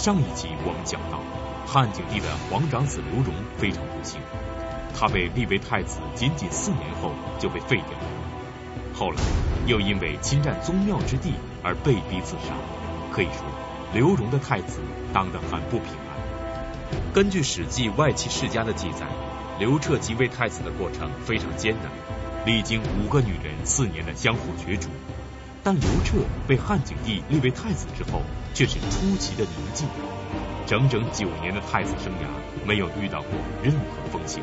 上一集我们讲到，汉景帝的皇长子刘荣非常不幸，他被立为太子仅仅四年后就被废掉，后来又因为侵占宗庙之地而被逼自杀。可以说，刘荣的太子当得很不平安。根据《史记外戚世家》的记载，刘彻即位太子的过程非常艰难，历经五个女人四年的相互角逐。但刘彻被汉景帝立为太子之后，却是出奇的宁静，整整九年的太子生涯没有遇到过任何风险。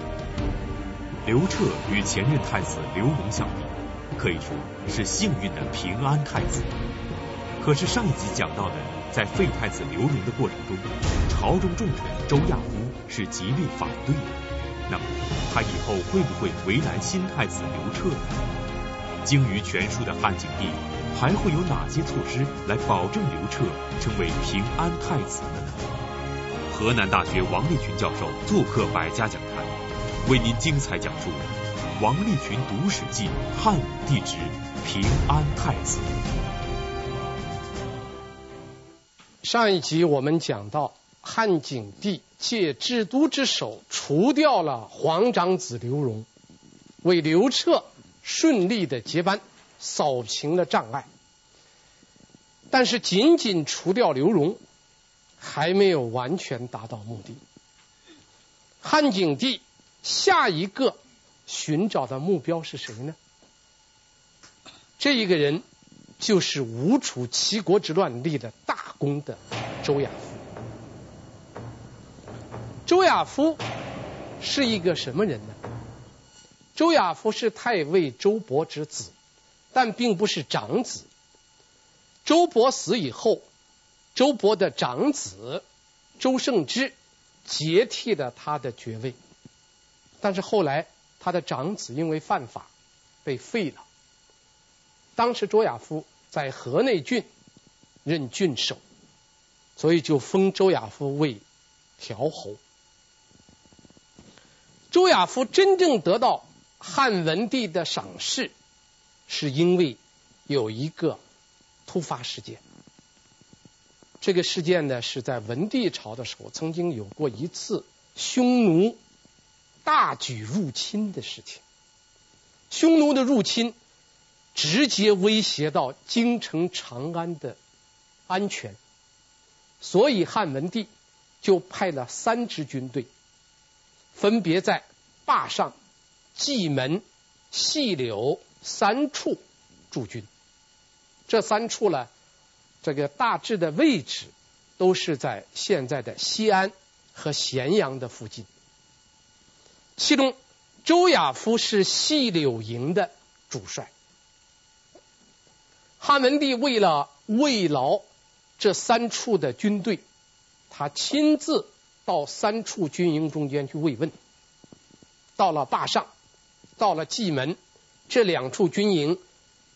刘彻与前任太子刘荣相比，可以说是幸运的平安太子。可是上一集讲到的，在废太子刘荣的过程中，朝中重臣周亚夫是极力反对的。那么他以后会不会为难新太子刘彻呢？精于权术的汉景帝。还会有哪些措施来保证刘彻成为平安太子呢？河南大学王立群教授做客百家讲坛，为您精彩讲述王立群读史记汉武帝之平安太子。上一集我们讲到，汉景帝借制都之手除掉了皇长子刘荣，为刘彻顺利的接班。扫平了障碍，但是仅仅除掉刘荣，还没有完全达到目的。汉景帝下一个寻找的目标是谁呢？这一个人就是吴楚七国之乱立的大功的周亚夫。周亚夫是一个什么人呢？周亚夫是太尉周勃之子。但并不是长子。周勃死以后，周勃的长子周胜之接替了他的爵位。但是后来他的长子因为犯法被废了。当时周亚夫在河内郡任郡守，所以就封周亚夫为调侯。周亚夫真正得到汉文帝的赏识。是因为有一个突发事件，这个事件呢是在文帝朝的时候，曾经有过一次匈奴大举入侵的事情。匈奴的入侵直接威胁到京城长安的安全，所以汉文帝就派了三支军队，分别在灞上、蓟门、细柳。三处驻军，这三处呢，这个大致的位置都是在现在的西安和咸阳的附近。其中，周亚夫是细柳营的主帅。汉文帝为了慰劳这三处的军队，他亲自到三处军营中间去慰问。到了坝上，到了蓟门。这两处军营，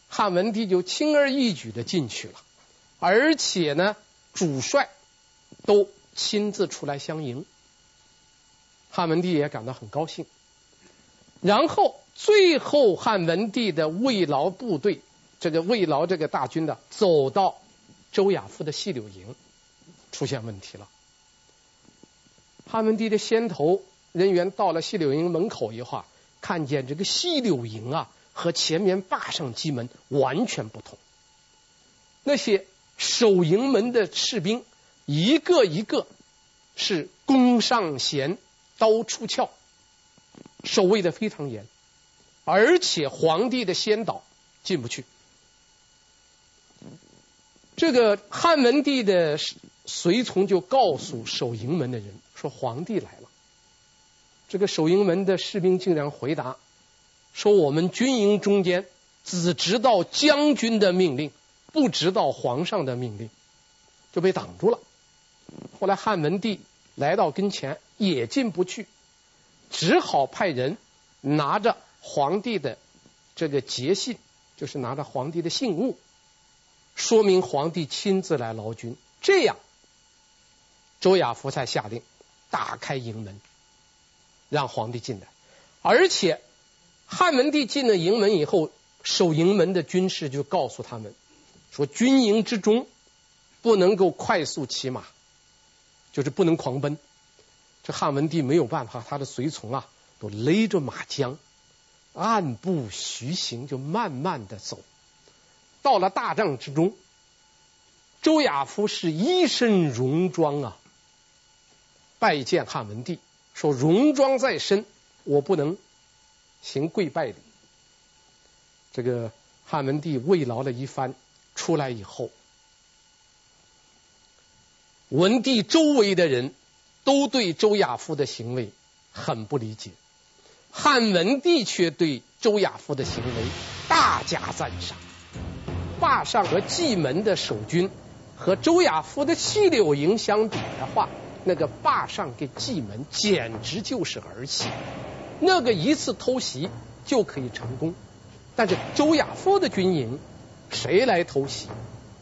汉文帝就轻而易举的进去了，而且呢，主帅都亲自出来相迎，汉文帝也感到很高兴。然后，最后汉文帝的慰劳部队，这个慰劳这个大军的，走到周亚夫的细柳营，出现问题了。汉文帝的先头人员到了细柳营门口以后，看见这个细柳营啊。和前面灞上机门完全不同。那些守营门的士兵，一个一个是弓上弦，刀出鞘，守卫的非常严，而且皇帝的先导进不去。这个汉文帝的随从就告诉守营门的人说：“皇帝来了。”这个守营门的士兵竟然回答。说我们军营中间只知道将军的命令，不知道皇上的命令，就被挡住了。后来汉文帝来到跟前，也进不去，只好派人拿着皇帝的这个节信，就是拿着皇帝的信物，说明皇帝亲自来劳军。这样，周亚夫才下令打开营门，让皇帝进来，而且。汉文帝进了营门以后，守营门的军士就告诉他们说：“军营之中不能够快速骑马，就是不能狂奔。这汉文帝没有办法，他的随从啊都勒着马缰，按步徐行，就慢慢的走。到了大帐之中，周亚夫是一身戎装啊，拜见汉文帝，说戎装在身，我不能行跪拜礼。这个汉文帝慰劳了一番，出来以后，文帝周围的人都对周亚夫的行为很不理解，汉文帝却对周亚夫的行为大加赞赏。霸上和蓟门的守军和周亚夫的细柳营相比的话，那个霸上跟蓟门简直就是儿戏，那个一次偷袭就可以成功。但是周亚夫的军营，谁来偷袭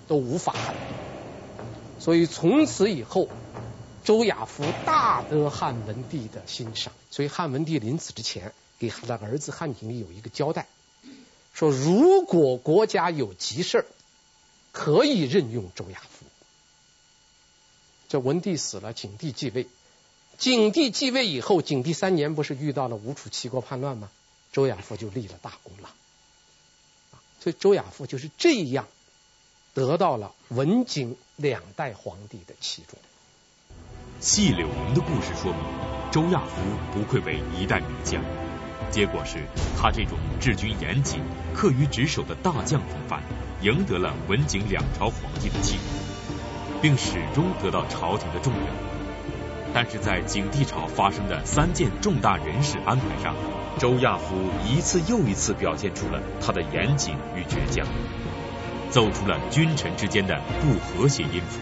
都无法。所以从此以后，周亚夫大得汉文帝的欣赏。所以汉文帝临死之前，给他的儿子汉景帝有一个交代，说如果国家有急事可以任用周亚夫。这文帝死了，景帝继位。景帝继位以后，景帝三年不是遇到了吴楚七国叛乱吗？周亚夫就立了大功了。所以周亚夫就是这样得到了文景两代皇帝的器重。细柳营的故事说明，周亚夫不愧为一代名将。结果是他这种治军严谨、恪于职守的大将风范，赢得了文景两朝皇帝的器重，并始终得到朝廷的重用。但是在景帝朝发生的三件重大人事安排上，周亚夫一次又一次表现出了他的严谨与倔强，奏出了君臣之间的不和谐音符。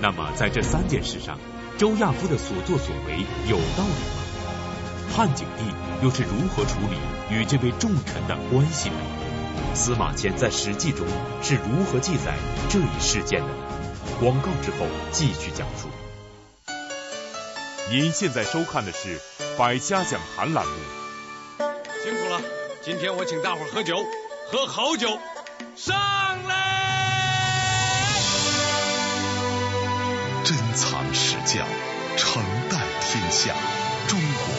那么在这三件事上，周亚夫的所作所为有道理吗？汉景帝又是如何处理与这位重臣的关系呢？司马迁在《史记》中是如何记载这一事件的？广告之后继续讲述。您现在收看的是《百家讲坛》栏目。辛苦了，今天我请大伙儿喝酒，喝好酒，上来！珍藏史教，承代天下，中国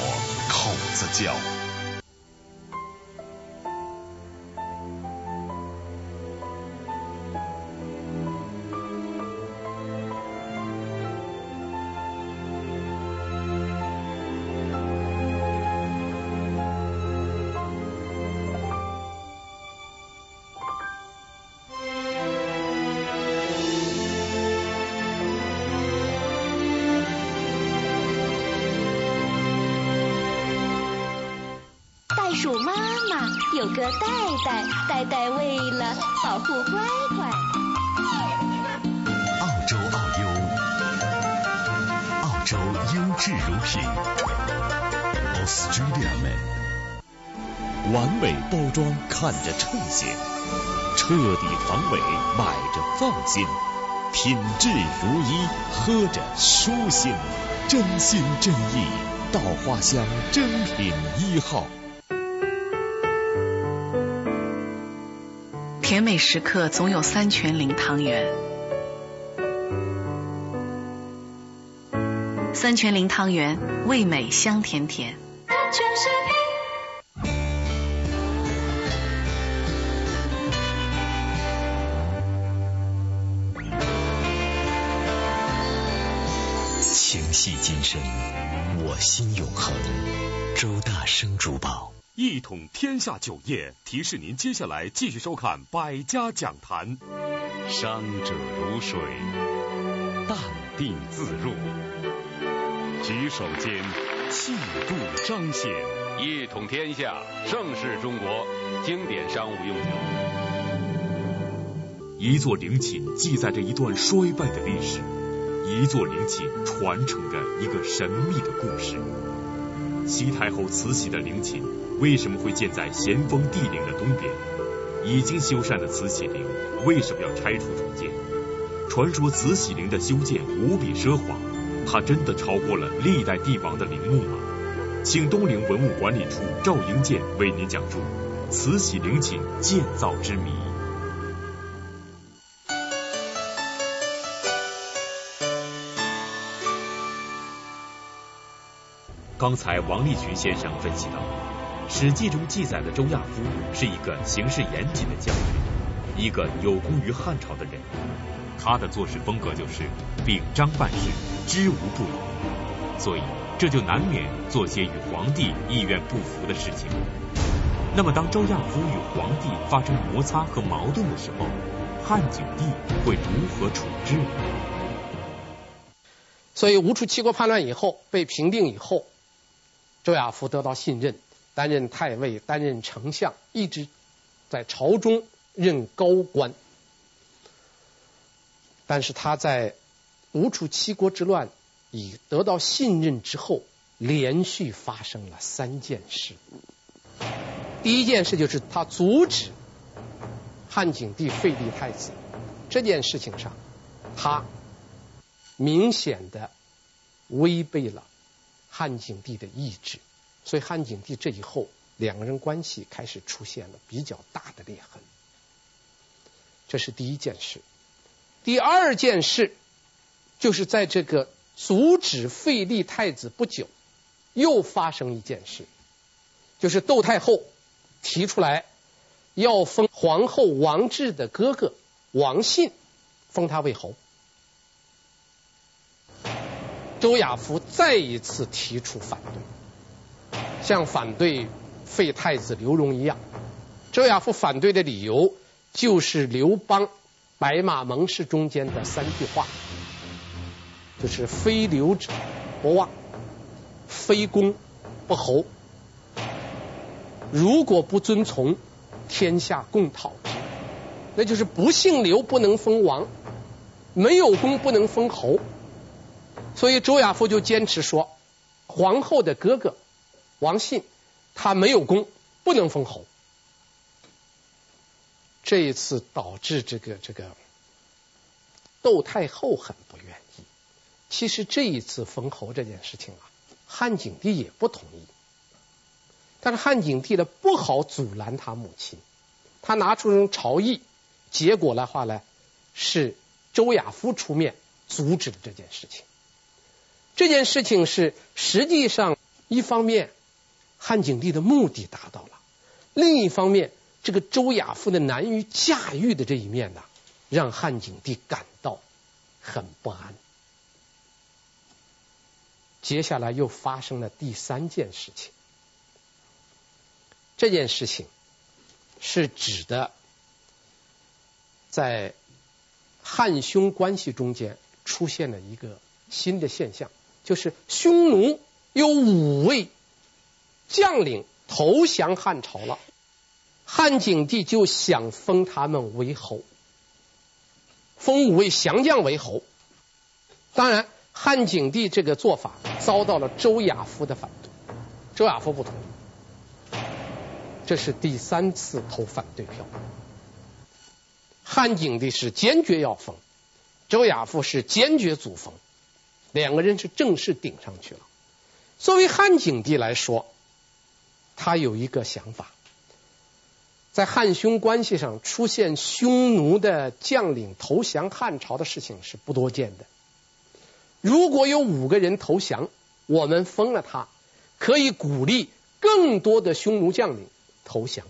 口子鼠妈妈。有个袋袋，袋袋为了保护乖乖。澳洲澳优，澳洲优质乳品。Australia Man，完美包装看着称心，彻底防伪买着放心，品。质如一喝着舒心，真心真意稻花香珍品。一号。甜美时刻总有三全零汤圆，三全零汤圆味美香甜甜。情系今生，我心永恒。周大生珠宝。一统天下酒业提示您，接下来继续收看《百家讲坛》。商者如水，淡定自若，举手间气度彰显。一统天下，盛世中国，经典商务用酒。一座陵寝记载着一段衰败的历史，一座陵寝传承着一个神秘的故事。西太后慈禧的陵寝为什么会建在咸丰帝陵的东边？已经修缮的慈禧陵为什么要拆除重建？传说慈禧陵的修建无比奢华，它真的超过了历代帝王的陵墓吗？请东陵文物管理处赵英健为您讲述慈禧陵寝建造之谜。刚才王立群先生分析到。史记》中记载的周亚夫是一个行事严谨的将军，一个有功于汉朝的人。他的做事风格就是秉章办事，知无不言，所以这就难免做些与皇帝意愿不符的事情。那么，当周亚夫与皇帝发生摩擦和矛盾的时候，汉景帝会如何处置呢？所以，吴楚七国叛乱以后被平定以后，周亚夫得到信任，担任太尉，担任丞相，一直在朝中任高官。但是他在吴楚七国之乱已得到信任之后，连续发生了三件事。第一件事就是他阻止汉景帝废立太子，这件事情上，他。明显的违背了汉景帝的意志，所以汉景帝这以后两个人关系开始出现了比较大的裂痕。这是第一件事。第二件事就是在这个阻止废立太子不久，又发生一件事，就是窦太后提出来要封皇后王治的哥哥王信，封他为侯。周亚夫再一次提出反对，像反对废太子刘荣一样。周亚夫反对的理由就是刘邦白马盟誓中间的三句话，就是非刘者不忘，非公不侯。如果不遵从，天下共讨之。那就是不姓刘不能封王，没有公不能封侯。所以周亚夫就坚持说，皇后的哥哥王信他没有功，不能封侯。这一次导致这个这个窦太后很不愿意。其实这一次封侯这件事情啊，汉景帝也不同意。但是汉景帝呢，不好阻拦他母亲，他拿出人朝议，结果的话呢，是周亚夫出面阻止了这件事情。这件事情是实际上一方面汉景帝的目的达到了，另一方面这个周亚夫的难于驾驭的这一面呢，让汉景帝感到很不安。接下来又发生了第三件事情，这件事情是指的在汉匈关系中间出现了一个新的现象。就是匈奴有五位将领投降汉朝了，汉景帝就想封他们为侯，封五位降将为侯。当然，汉景帝这个做法遭到了周亚夫的反对，周亚夫不同意，这是第三次投反对票。汉景帝是坚决要封，周亚夫是坚决阻封。两个人是正式顶上去了。作为汉景帝来说，他有一个想法，在汉匈关系上出现匈奴的将领投降汉朝的事情是不多见的。如果有五个人投降，我们封了他，可以鼓励更多的匈奴将领投降。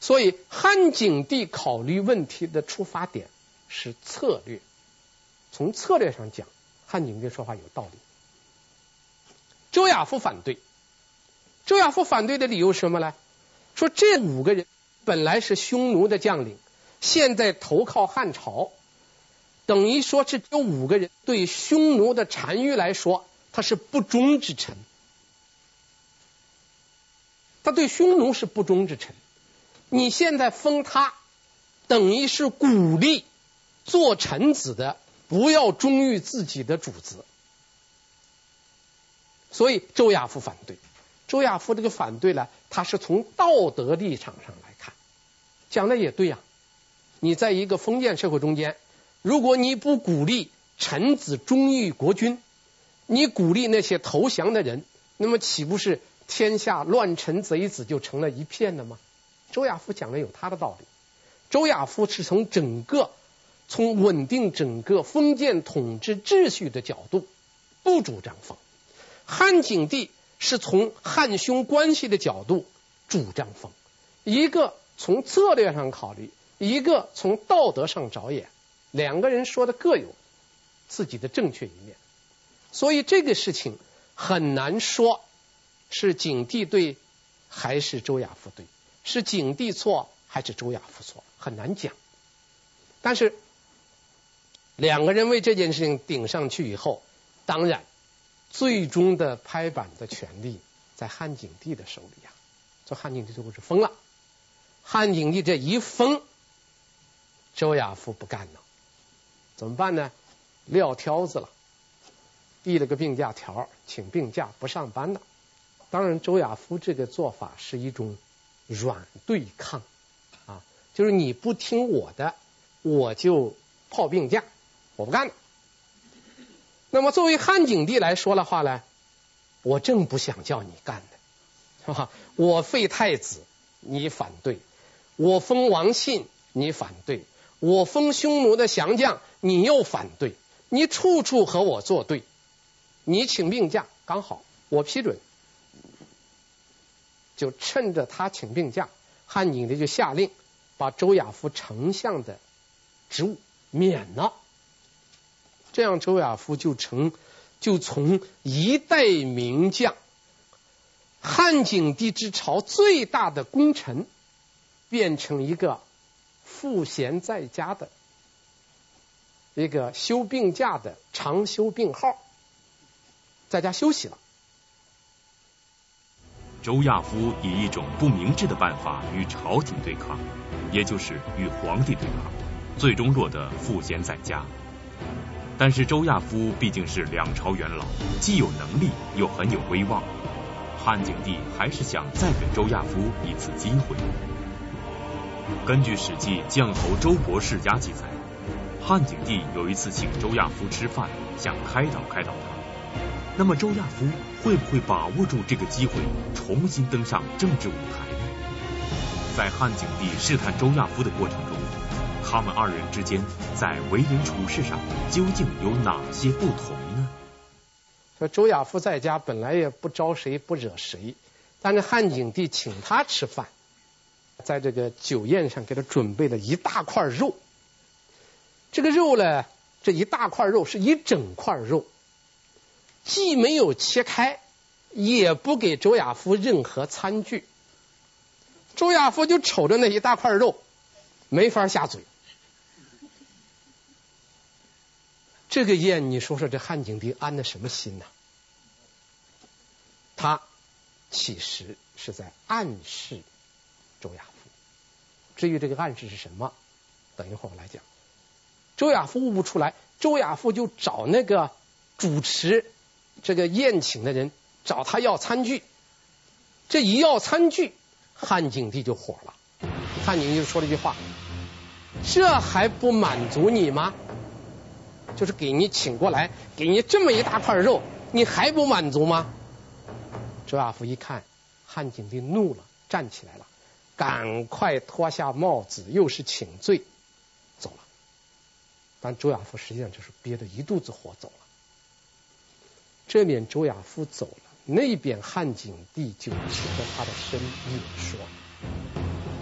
所以汉景帝考虑问题的出发点是策略。从策略上讲，汉景帝说话有道理。周亚夫反对，周亚夫反对的理由是什么呢？说这五个人本来是匈奴的将领，现在投靠汉朝，等于说这这五个人对匈奴的单于来说，他是不忠之臣。他对匈奴是不忠之臣，你现在封他，等于是鼓励做臣子的。不要忠于自己的主子，所以周亚夫反对。周亚夫这个反对呢，他是从道德立场上来看，讲的也对呀。你在一个封建社会中间，如果你不鼓励臣子忠于国君，你鼓励那些投降的人，那么岂不是天下乱臣贼子就成了一片了吗？周亚夫讲的有他的道理。周亚夫是从整个。从稳定整个封建统治秩序的角度，不主张封。汉景帝是从汉匈关系的角度主张封，一个从策略上考虑，一个从道德上着眼，两个人说的各有自己的正确一面，所以这个事情很难说是景帝对还是周亚夫对，是景帝错还是周亚夫错，很难讲。但是两个人为这件事情顶上去以后，当然最终的拍板的权利在汉景帝的手里呀。这汉景帝最后是封了，汉景帝这一封，周亚夫不干了，怎么办呢？撂挑子了，递了个病假条，请病假不上班了。当然，周亚夫这个做法是一种软对抗啊，就是你不听我的。我就泡病假，我不干了。那么作为汉景帝来说的话呢，我正不想叫你干的，是吧？我废太子，你反对；我封王信，你反对；我封匈奴的降将，你又反对。你处处和我作对。你请病假，刚好我批准。就趁着他请病假，汉景帝就下令把周亚夫丞相的。职务免了，这样周亚夫就成就从一代名将、汉景帝之朝最大的功臣，变成一个赋闲在家的一个休病假的长休病号，在家休息了。周亚夫以一种不明智的办法与朝廷对抗，也就是与皇帝对抗。最终落得赋闲在家，但是周亚夫毕竟是两朝元老，既有能力又很有威望，汉景帝还是想再给周亚夫一次机会。根据《史记·绛侯周勃世家》记载，汉景帝有一次请周亚夫吃饭，想开导开导他。那么周亚夫会不会把握住这个机会，重新登上政治舞台呢？在汉景帝试探周亚夫的过程中，他们二人之间在为人处事上究竟有哪些不同呢？说周亚夫在家本来也不招谁不惹谁，但是汉景帝请他吃饭，在这个酒宴上给他准备了一大块肉。这个肉呢，这一大块肉是一整块肉，既没有切开，也不给周亚夫任何餐具。周亚夫就瞅着那一大块肉，没法下嘴。这个宴，你说说这汉景帝安的什么心呢？他其实是在暗示周亚夫。至于这个暗示是什么，等一会儿我来讲。周亚夫悟不出来，周亚夫就找那个主持这个宴请的人，找他要餐具。这一要餐具，汉景帝就火了。汉景帝就说了一句话：“这还不满足你吗？”就是给你请过来，给你这么一大块肉，你还不满足吗？周亚夫一看，汉景帝怒了，站起来了，赶快脱下帽子，又是请罪，走了。但周亚夫实际上就是憋着一肚子火走了。这边周亚夫走了，那边汉景帝就指着他的身影说：“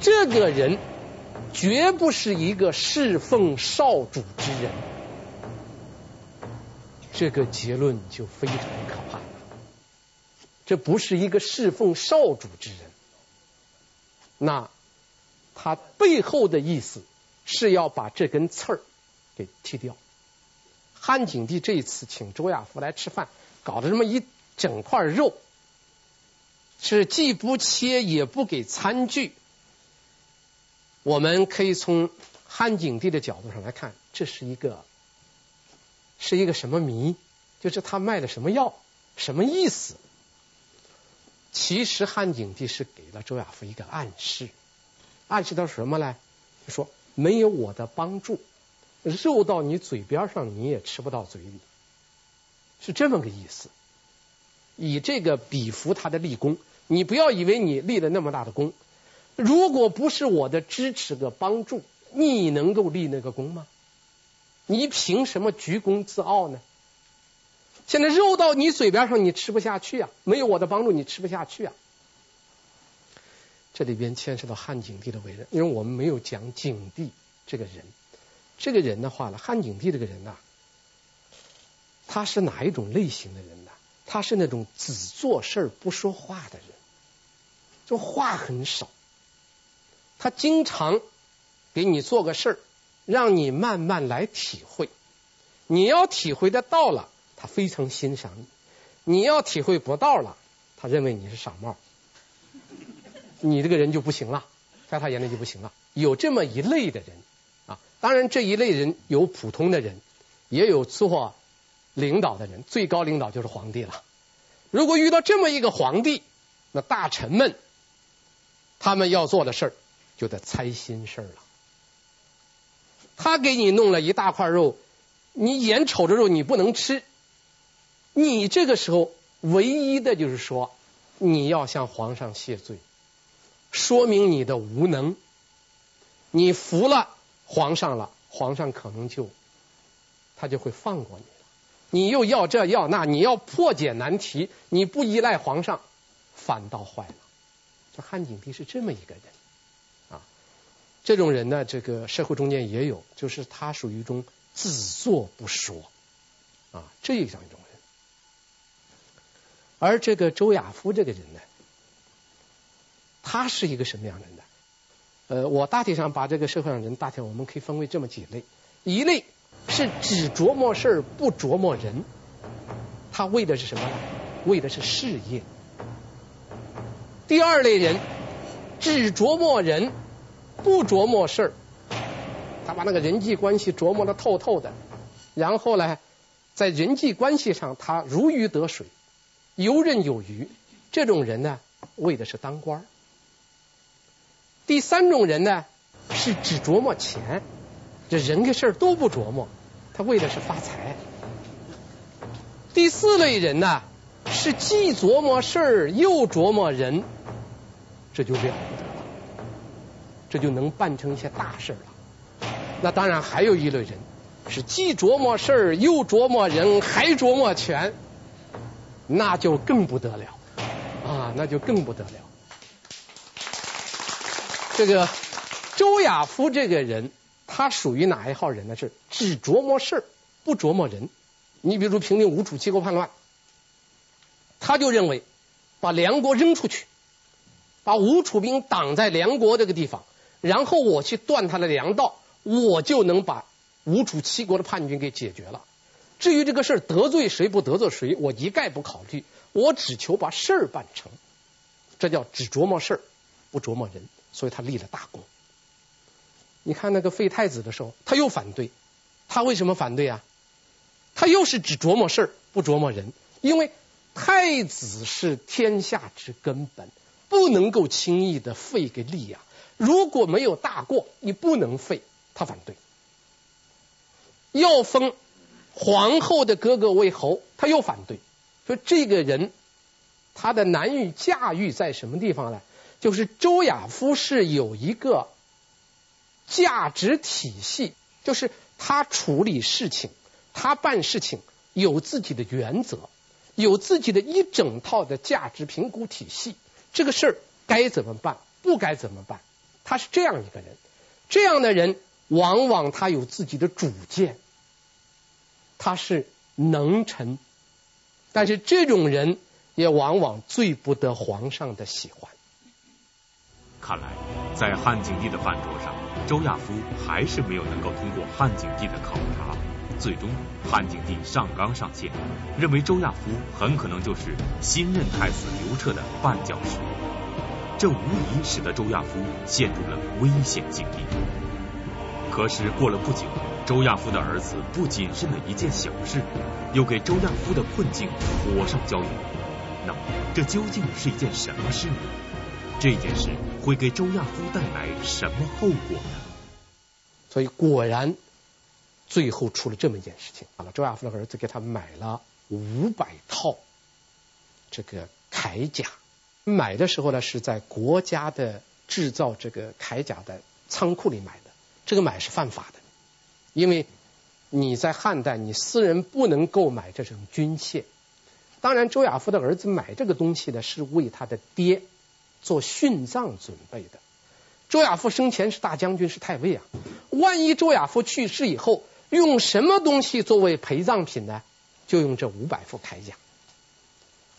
这个人绝不是一个侍奉少主之人。”这个结论就非常可怕了。这不是一个侍奉少主之人，那他背后的意思是要把这根刺儿给剔掉。汉景帝这一次请周亚夫来吃饭，搞的这么一整块肉，是既不切也不给餐具。我们可以从汉景帝的角度上来看，这是一个。是一个什么谜？就是他卖的什么药？什么意思？其实汉景帝是给了周亚夫一个暗示，暗示到什么呢？说没有我的帮助，肉到你嘴边上你也吃不到嘴里，是这么个意思。以这个比服他的立功，你不要以为你立了那么大的功，如果不是我的支持和帮助，你能够立那个功吗？你凭什么居功自傲呢？现在肉到你嘴边上，你吃不下去啊！没有我的帮助，你吃不下去啊！这里边牵涉到汉景帝的为人，因为我们没有讲景帝这个人。这个人的话呢，汉景帝这个人呢，他是哪一种类型的人呢？他是那种只做事不说话的人，就话很少。他经常给你做个事儿，让你慢慢来体会。你要体会得到了。他非常欣赏你，你要体会不到了，他认为你是傻帽，你这个人就不行了，在他眼里就不行了。有这么一类的人啊，当然这一类人有普通的人，也有做领导的人，最高领导就是皇帝了。如果遇到这么一个皇帝，那大臣们他们要做的事儿就得猜心事儿了。他给你弄了一大块肉，你眼瞅着肉你不能吃。你这个时候唯一的就是说，你要向皇上谢罪，说明你的无能。你服了皇上了，皇上可能就他就会放过你了。你又要这要那，你要破解难题，你不依赖皇上，反倒坏了。这汉景帝是这么一个人，这种人呢，这个社会中间也有，就是他属于一种只做不说啊，这样一种人。而这个周亚夫这个人呢，他是一个什么样的人呢？呃，我大体上把这个社会上人，大体我们可以分为这么几类：一类是只琢磨事儿不琢磨人，他为的是什么？为的是事业。第二类人只琢磨人不琢磨事儿，他把那个人际关系琢磨的透透的，然后呢，在人际关系上他如鱼得水。游刃有余，这种人呢，为的是当官。第三种人呢，是只琢磨钱，这人跟事儿都不琢磨，他为的是发财。第四类人呢，是既琢磨事儿又琢磨人，这就了不，这就能办成一些大事了。那当然还有一类人，是既琢磨事儿又琢磨人，还琢磨钱。那就更不得了啊！那就更不得了。这个周亚夫这个人，他属于哪一号人呢？是只琢磨事儿，不琢磨人。你比如说平定吴楚七国叛乱，他就认为把梁国扔出去，把吴楚兵挡在梁国这个地方，然后我去断他的粮道，我就能把吴楚七国的叛军给解决了。至于这个事儿得罪谁不得罪谁，我一概不考虑，我只求把事儿办成。这叫只琢磨事儿，不琢磨人，所以他立了大功。你看那个废太子的时候，他又反对，他为什么反对啊？他又是只琢磨事儿，不琢磨人，因为太子是天下之根本，不能够轻易的废给立呀。如果没有大过，你不能废，他反对，要封。皇后的哥哥为侯，他又反对，说这个人他的难于驾驭在什么地方呢？就是周亚夫是有一个价值体系，就是他处理事情，他办事情有自己的原则，有自己的一整套的价值评估体系。这个事儿该怎么办，不该怎么办，他是这样一个人。这样的人往往他有自己的主见。他是能臣，但是这种人也往往最不得皇上的喜欢。看来，在汉景帝的饭桌上，周亚夫还是没有能够通过汉景帝的考察。最终，汉景帝上纲上线，认为周亚夫很可能就是新任太子刘彻的绊脚石。这无疑使得周亚夫陷入了危险境地。可是过了不久。周亚夫的儿子不谨慎的一件小事，又给周亚夫的困境火上浇油。那么，这究竟是一件什么事呢？这件事会给周亚夫带来什么后果呢？所以，果然最后出了这么一件事情。好了，周亚夫的儿子给他买了五百套这个铠甲，买的时候呢，是在国家的制造这个铠甲的仓库里买的，这个买是犯法的。因为你在汉代，你私人不能购买这种军械。当然，周亚夫的儿子买这个东西呢，是为他的爹做殉葬准备的。周亚夫生前是大将军，是太尉啊。万一周亚夫去世以后，用什么东西作为陪葬品呢？就用这五百副铠甲。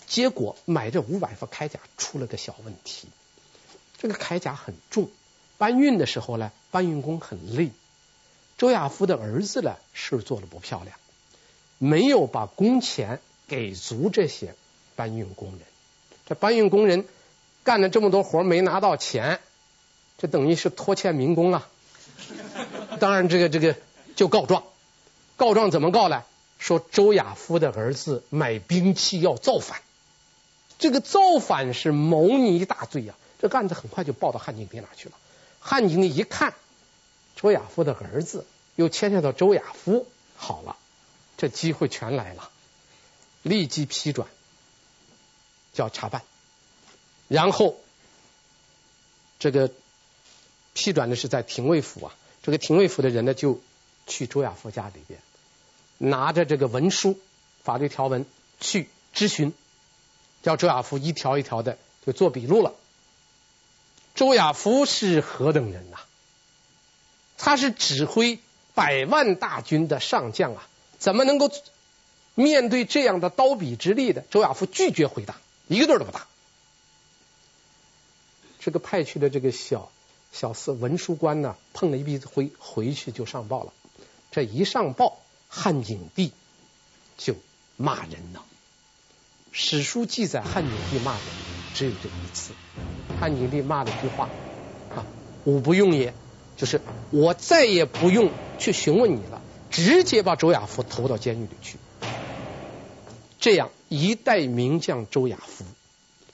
结果买这五百副铠甲出了个小问题，这个铠甲很重，搬运的时候呢，搬运工很累。周亚夫的儿子呢，事做的不漂亮，没有把工钱给足这些搬运工人。这搬运工人干了这么多活没拿到钱，这等于是拖欠民工啊。当然，这个这个就告状，告状怎么告呢？说周亚夫的儿子买兵器要造反，这个造反是谋逆大罪呀。这个案子很快就报到汉景帝那去了。汉景帝一看。周亚夫的儿子又牵扯到周亚夫，好了，这机会全来了，立即批转，叫查办，然后这个批转的是在廷尉府啊，这个廷尉府的人呢就去周亚夫家里边，拿着这个文书、法律条文去咨询，叫周亚夫一条一条的就做笔录了。周亚夫是何等人呐、他是指挥百万大军的上将啊，怎么能够面对这样的刀笔之力的？周亚夫拒绝回答，一个字都不答。这个派去的这个小小四文书官呢，碰了一鼻子灰，回去就上报了。这一上报，汉景帝就骂人了。史书记载汉景帝骂的只有这一次。汉景帝骂了一句话啊：“吾不用也。”就是我再也不用去询问你了，直接把周亚夫投到监狱里去。这样一代名将周亚夫，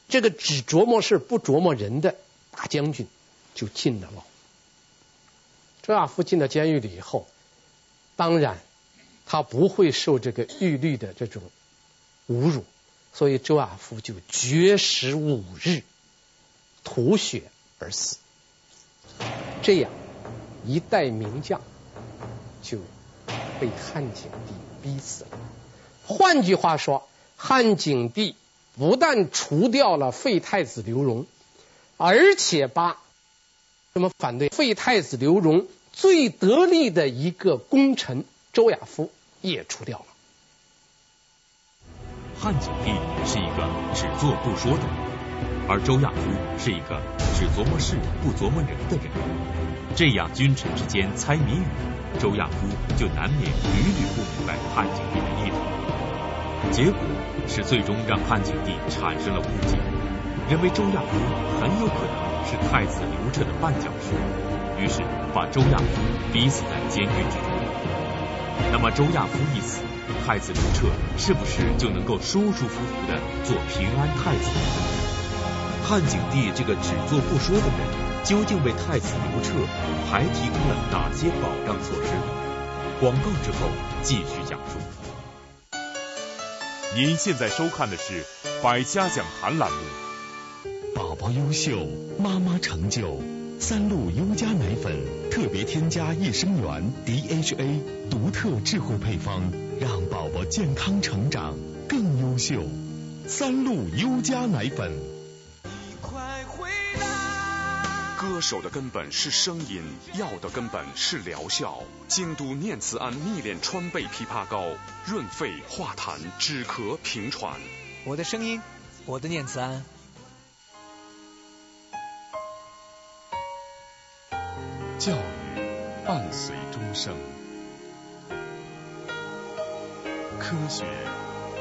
这个只琢磨事不琢磨人的大将军，就进了牢。周亚夫进到监狱里以后，当然他不会受这个狱律的这种侮辱，所以周亚夫就绝食五日，吐血而死。这样。一代名将就被汉景帝逼死了。换句话说，汉景帝不但除掉了废太子刘荣，而且把什么反对废太子刘荣最得力的一个功臣周亚夫也除掉了。汉景帝是一个只做不说的人，而周亚夫是一个只琢磨事不琢磨人的人。这样君臣之间猜谜语，周亚夫就难免屡屡不明白汉景帝的意图。结果是最终让汉景帝产生了误解，认为周亚夫很有可能是太子刘彻的绊脚石，于是把周亚夫逼死在监狱之中。那么周亚夫一死，太子刘彻是不是就能够舒舒服服的做平安太子？汉景帝这个只做不说的人。究竟为太子刘彻还提供了哪些保障措施？广告之后继续讲述。您现在收看的是《百家讲坛》栏目。宝宝优秀，妈妈成就。三鹿优佳奶粉特别添加益生元 DHA，独特智慧配方，让宝宝健康成长更优秀。三鹿优佳奶粉。歌手的根本是声音，药的根本是疗效。京都念慈庵逆炼川贝枇杷膏，润肺化痰，止咳平喘。我的声音，我的念慈庵。教育伴随终生，科学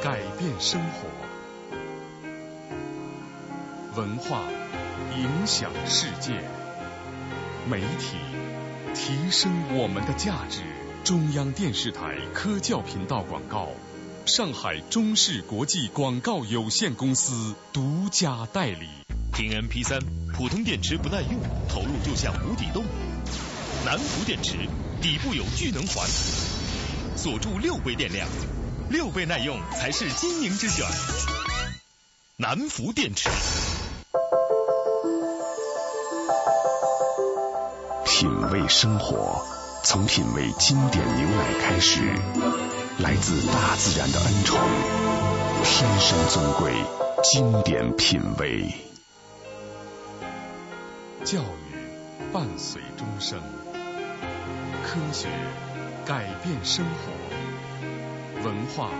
改变生活，文化。影响世界，媒体提升我们的价值。中央电视台科教频道广告，上海中视国际广告有限公司独家代理。听 MP 三，普通电池不耐用，投入就像无底洞。南孚电池底部有聚能环，锁住六倍电量，六倍耐用才是经营之选。南孚电池。品味生活，从品味经典牛奶开始，来自大自然的恩宠，天生尊贵，经典品味。教育伴随终生，科学改变生活，文化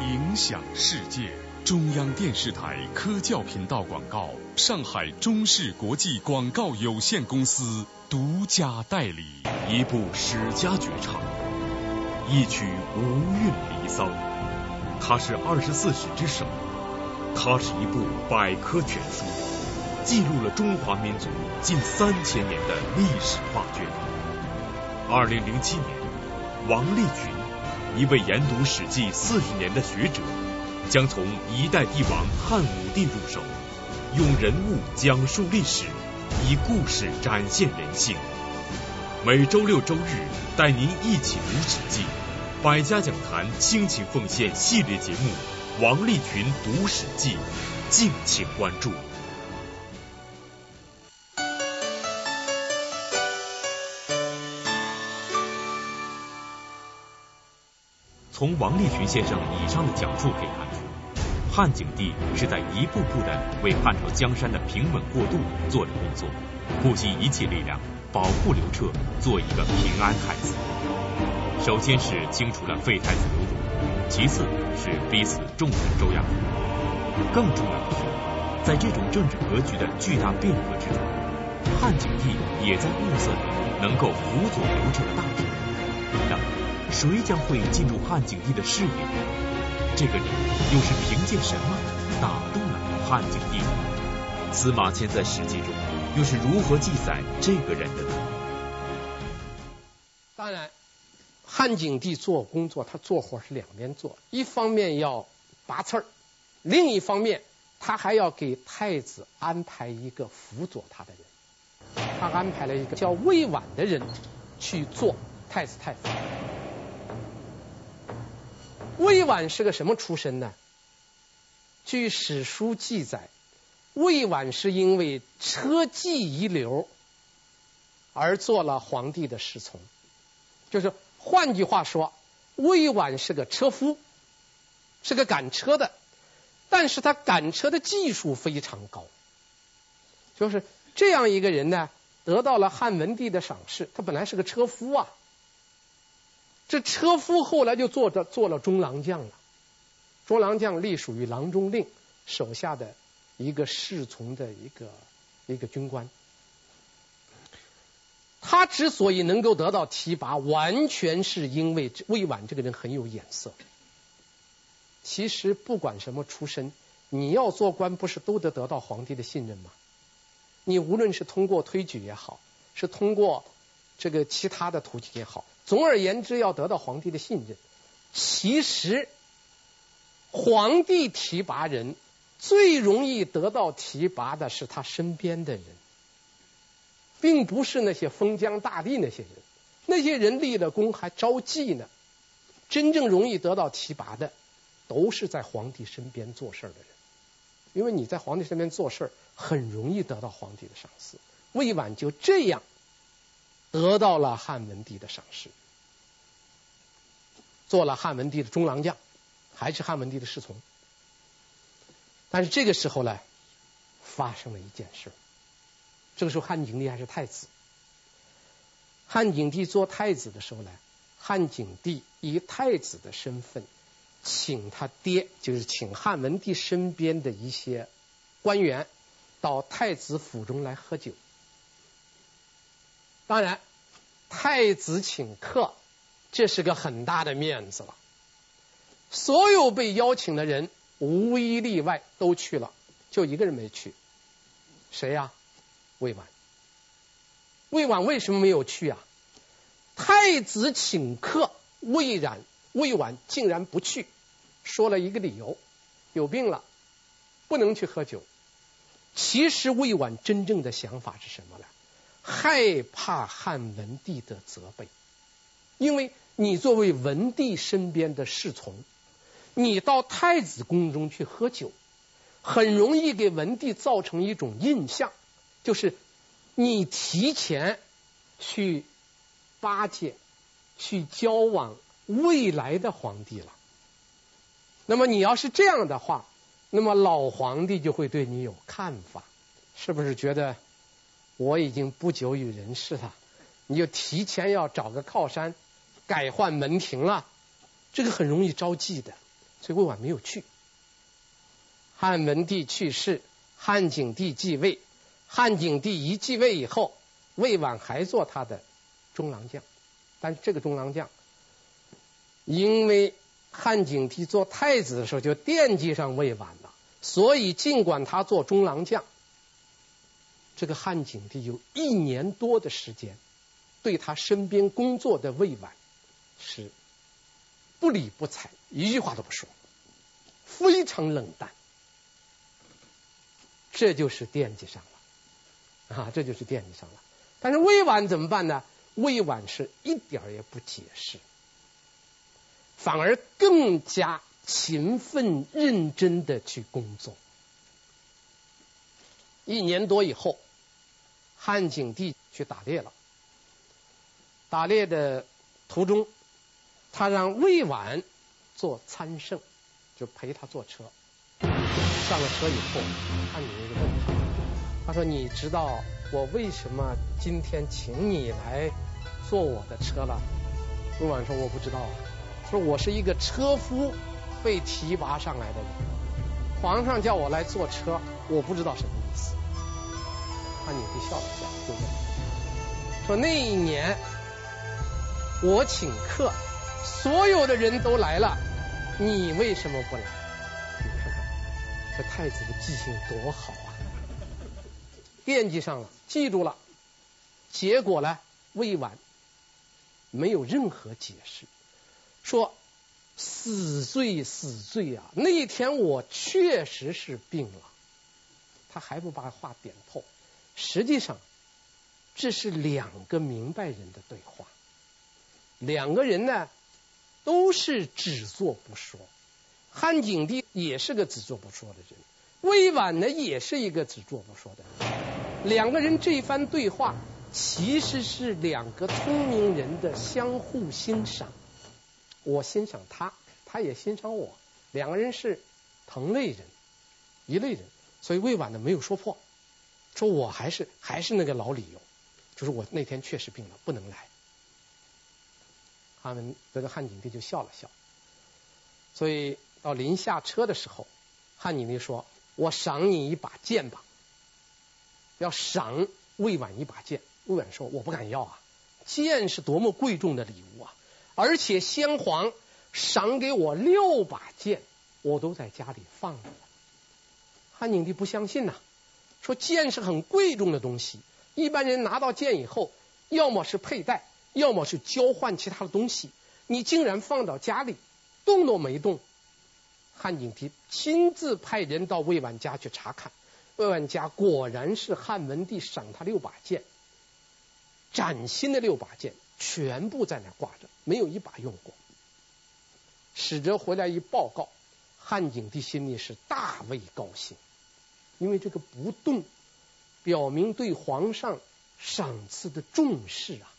影响世界。中央电视台科教频道广告，上海中视国际广告有限公司独家代理。一部史家绝唱，一曲无韵离骚。它是二十四史之首，它是一部百科全书，记录了中华民族近三千年的历史画卷。二零零七年，王立群，一位研读《史记》四十年的学者。将从一代帝王汉武帝入手，用人物讲述历史，以故事展现人性。每周六周日带您一起读《史记》，百家讲坛倾情奉献系列节目《王立群读史记》，敬请关注。从王立群先生以上的讲述可以看出，汉景帝是在一步步的为汉朝江山的平稳过渡做着工作，不惜一切力量保护刘彻，做一个平安太子。首先是清除了废太子刘荣，其次是逼死重臣周亚夫。更重要的是，在这种政治格局的巨大变革之中，汉景帝也在物色能够辅佐刘彻的大臣。那么。谁将会进入汉景帝的视野？这个人又是凭借什么打动了汉景帝？司马迁在《史记》中又是如何记载这个人的呢？当然，汉景帝做工作，他做活是两边做，一方面要拔刺儿，另一方面他还要给太子安排一个辅佐他的人。他安排了一个叫魏婉的人去做太子太傅。魏婉是个什么出身呢？据史书记载，魏婉是因为车技一流而做了皇帝的侍从。就是换句话说，魏婉是个车夫，是个赶车的，但是他赶车的技术非常高。就是这样一个人呢，得到了汉文帝的赏识。他本来是个车夫啊。这车夫后来就做着做了中郎将了，中郎将隶属于郎中令手下的一个侍从的一个一个军官。他之所以能够得到提拔，完全是因为魏婉这个人很有眼色。其实不管什么出身，你要做官，不是都得得到皇帝的信任吗？你无论是通过推举也好，是通过这个其他的途径也好。总而言之，要得到皇帝的信任。其实，皇帝提拔人最容易得到提拔的是他身边的人，并不是那些封疆大吏那些人。那些人立了功还招忌呢。真正容易得到提拔的，都是在皇帝身边做事的人。因为你在皇帝身边做事，很容易得到皇帝的赏识。魏婉就这样。得到了汉文帝的赏识，做了汉文帝的中郎将，还是汉文帝的侍从。但是这个时候呢，发生了一件事。这个时候汉景帝还是太子。汉景帝做太子的时候呢，汉景帝以太子的身份，请他爹，就是请汉文帝身边的一些官员，到太子府中来喝酒。当然，太子请客，这是个很大的面子了。所有被邀请的人无一例外都去了，就一个人没去。谁呀？魏婉。魏婉为什么没有去啊？太子请客，魏冉、魏婉竟然不去，说了一个理由：有病了，不能去喝酒。其实魏婉真正的想法是什么呢？害怕汉文帝的责备，因为你作为文帝身边的侍从，你到太子宫中去喝酒，很容易给文帝造成一种印象，就是你提前去巴结，去交往未来的皇帝了。那么你要是这样的话，那么老皇帝就会对你有看法，是不是觉得我已经不久于人世了，你就提前要找个靠山，改换门庭了？这个很容易招忌的，所以魏婉没有去。汉文帝去世，汉景帝继位。汉景帝一继位以后，魏婉还做他的中郎将，但是这个中郎将，因为汉景帝做太子的时候就惦记上魏婉了，所以尽管他做中郎将，这个汉景帝有一年多的时间，对他身边工作的魏婉是不理不睬，一句话都不说，非常冷淡，这就是惦记上了。啊，这就是惦记上了。但是魏婉怎么办呢？魏婉是一点也不解释，反而更加勤奋认真的去工作。一年多以后，汉景帝去打猎了。打猎的途中，他让魏婉做参乘，就陪他坐车。上了车以后，汉景帝就问他。他说：“你知道我为什么今天请你来坐我的车了？”魏婉说：“我不知道。”说：“我是一个车夫，被提拔上来的人。皇上叫我来坐车，我不知道什么意思。”汉景帝笑了笑，就问：“说那一年我请客，所有的人都来了，你为什么不来？你看看这太子的记性多好啊！”惦记上了，记住了，结果呢？魏婉没有任何解释，说死罪死罪啊！那一天我确实是病了，他还不把话点透。实际上，这是两个明白人的对话，两个人呢都是只做不说。汉景帝也是个只做不说的人，魏婉呢也是一个只做不说的。两个人这一番对话，其实是两个聪明人的相互欣赏。我欣赏他，他也欣赏我，两个人是同类人，一类人。所以魏婉呢没有说破，说我还是还是那个老理由，就是我那天确实病了，不能来。他们这个汉景帝就笑了笑。所以到临下车的时候，汉景帝说：“我赏你一把剑吧。”要赏魏婉一把剑，魏婉说：“我不敢要啊，剑是多么贵重的礼物啊！而且先皇赏给我六把剑，我都在家里放着呢。”汉景帝不相信呐、说剑是很贵重的东西，一般人拿到剑以后，要么是佩戴，要么是交换其他的东西，你竟然放到家里，动都没动。汉景帝亲自派人到魏婉家去查看。魏婉家果然是汉文帝赏他六把剑，崭新的六把剑，全部在那挂着，没有一把用过。使者回来一报告，汉景帝心里是大为高兴，因为这个不动，表明对皇上赏赐的重视啊。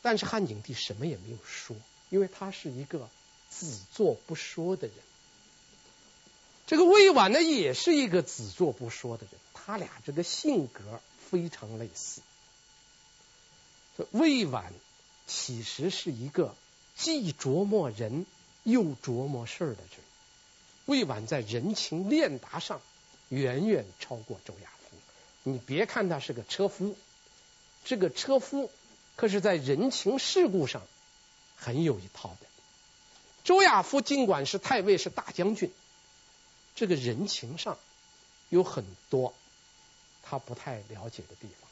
但是汉景帝什么也没有说，因为他是一个只做不说的人。这个魏婉呢，也是一个只做不说的人，他俩这个性格非常类似。魏婉其实是一个既琢磨人又琢磨事儿的人。魏婉在人情练达上远远超过周亚夫。你别看他是个车夫，这个车夫可是在人情世故上很有一套的。周亚夫尽管是太尉，是大将军。这个人情上有很多他不太了解的地方。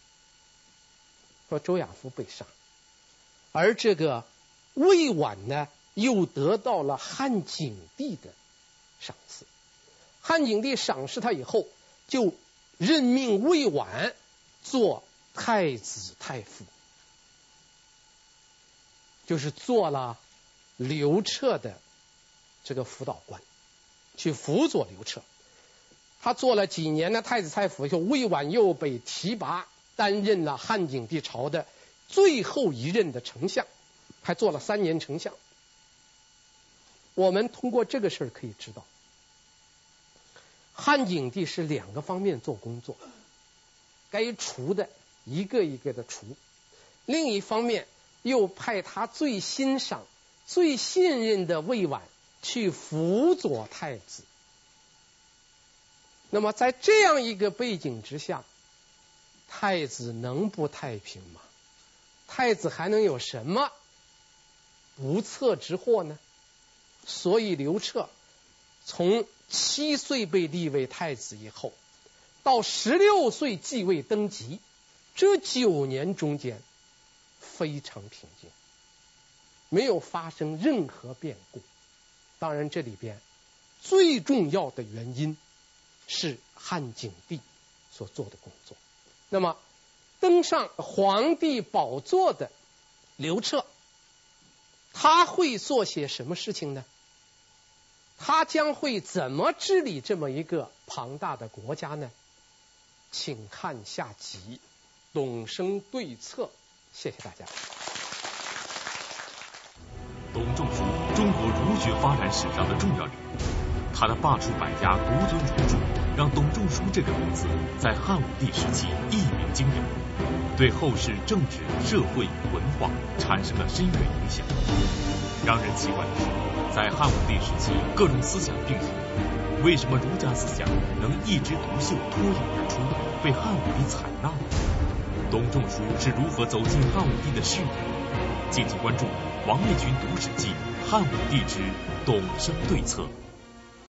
说周亚夫被杀，而这个魏婉呢，又得到了汉景帝的赏赐。汉景帝赏识他以后，就任命魏婉做太子太傅，就是做了刘彻的这个辅导官。去辅佐刘彻，他做了几年的太子太傅以后，魏婉又被提拔担任了汉景帝朝的最后一任的丞相，还做了三年丞相。我们通过这个事儿可以知道，汉景帝是两个方面做工作，该除的一个一个的除，另一方面又派他最欣赏、最信任的魏婉去辅佐太子。那么在这样一个背景之下，太子能不太平吗？太子还能有什么不测之祸呢？所以刘彻从七岁被立为太子以后，到十六岁继位登基，这九年中间非常平静，没有发生任何变故。当然，这里边最重要的原因是汉景帝所做的工作。那么，登上皇帝宝座的刘彻，他会做些什么事情呢？他将会怎么治理这么一个庞大的国家呢？请看下集，董生对策。谢谢大家。董仲舒，中国儒学发展史上的重要人物，他的罢黜百家、独尊儒术，让董仲舒这个名字在汉武帝时期一鸣惊人，对后世政治、社会、文化产生了深远影响。让人奇怪的是，在汉武帝时期，各种思想并存，为什么儒家思想能一枝独秀、脱颖而出，被汉武帝采纳？董仲舒是如何走进汉武帝的视野？敬请关注王立群读史记《汉武帝之董生对策》。